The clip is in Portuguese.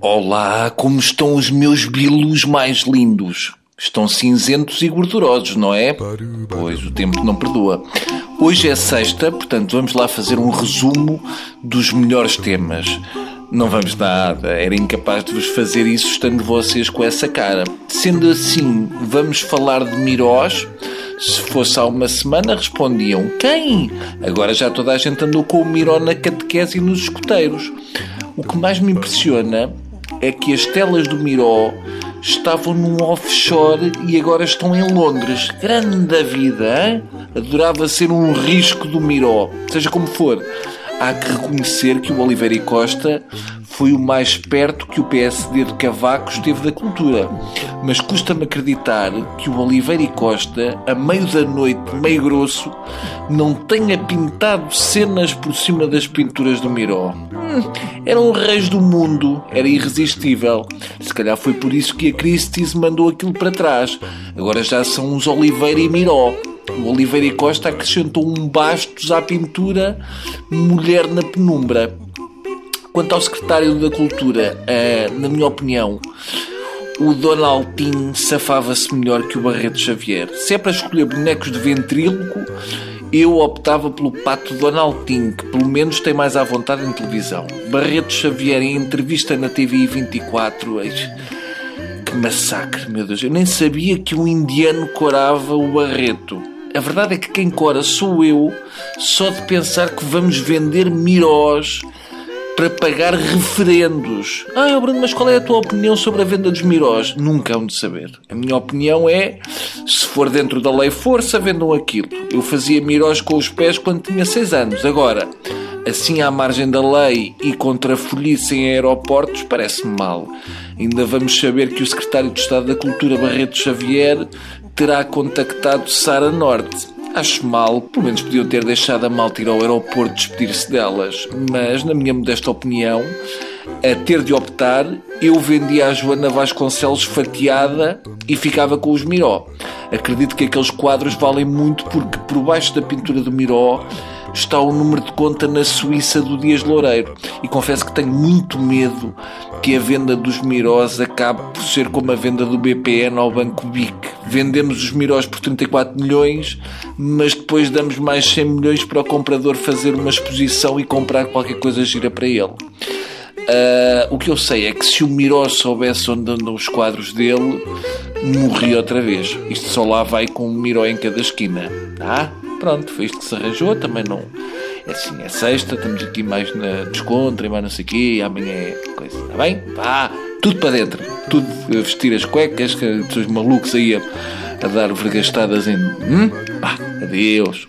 Olá, como estão os meus bilos mais lindos? Estão cinzentos e gordurosos, não é? Pois o tempo não perdoa. Hoje é sexta, portanto vamos lá fazer um resumo dos melhores temas. Não vamos nada, era incapaz de vos fazer isso estando vocês com essa cara. Sendo assim, vamos falar de Mirós. Se fosse há uma semana, respondiam quem? Agora já toda a gente andou com o Miró na catequese e nos escuteiros. O que mais me impressiona é que as telas do Miró estavam num offshore e agora estão em Londres. Grande vida, hein? Adorava ser um risco do Miró. Seja como for, há que reconhecer que o Oliveira e Costa foi o mais perto que o PSD de Cavaco esteve da cultura. Mas custa-me acreditar que o Oliveira e Costa, a meio da noite, meio grosso, não tenha pintado cenas por cima das pinturas do Miró. Hum, eram reis do mundo, era irresistível. Se calhar foi por isso que a Christie's mandou aquilo para trás. Agora já são uns Oliveira e Miró. O Oliveira e Costa acrescentou um bastos à pintura Mulher na Penumbra. Quanto ao secretário da Cultura, uh, na minha opinião, o Donaldinho safava-se melhor que o Barreto Xavier. Se é para escolher bonecos de ventríloco, eu optava pelo pato Donaldinho, que pelo menos tem mais à vontade em televisão. Barreto Xavier, em entrevista na TV 24, eis, que massacre, meu Deus. Eu nem sabia que um indiano corava o Barreto. A verdade é que quem cora sou eu, só de pensar que vamos vender mirós para pagar referendos. Ah, Bruno, mas qual é a tua opinião sobre a venda dos mirós? Nunca hão de saber. A minha opinião é, se for dentro da lei força, vendam aquilo. Eu fazia mirós com os pés quando tinha 6 anos. Agora, assim à margem da lei e contra folhice em aeroportos, parece-me mal. Ainda vamos saber que o secretário de Estado da Cultura, Barreto Xavier, terá contactado Sara Norte Acho mal, pelo menos podiam ter deixado a malta ir ao aeroporto despedir-se delas, mas, na minha modesta opinião, a ter de optar, eu vendia a Joana Vasconcelos fatiada e ficava com os Miró. Acredito que aqueles quadros valem muito porque por baixo da pintura do Miró está o número de conta na Suíça do Dias Loureiro. E confesso que tenho muito medo que a venda dos Mirós acabe por ser como a venda do BPN ao Banco BIC. Vendemos os Mirós por 34 milhões, mas depois damos mais 100 milhões para o comprador fazer uma exposição e comprar qualquer coisa gira para ele. Uh, o que eu sei é que se o Miró soubesse onde andam os quadros dele, morria outra vez. Isto só lá vai com um Miró em cada esquina. Tá? Pronto, foi isto que se arranjou. Também não. É assim, é sexta, estamos aqui mais na descontra e mais não sei o quê, amanhã é coisa. Está bem? Vá, tudo para dentro. Tudo a vestir as cuecas, que pessoas malucos aí a, a dar vergastadas em. Hum? Vá, adeus.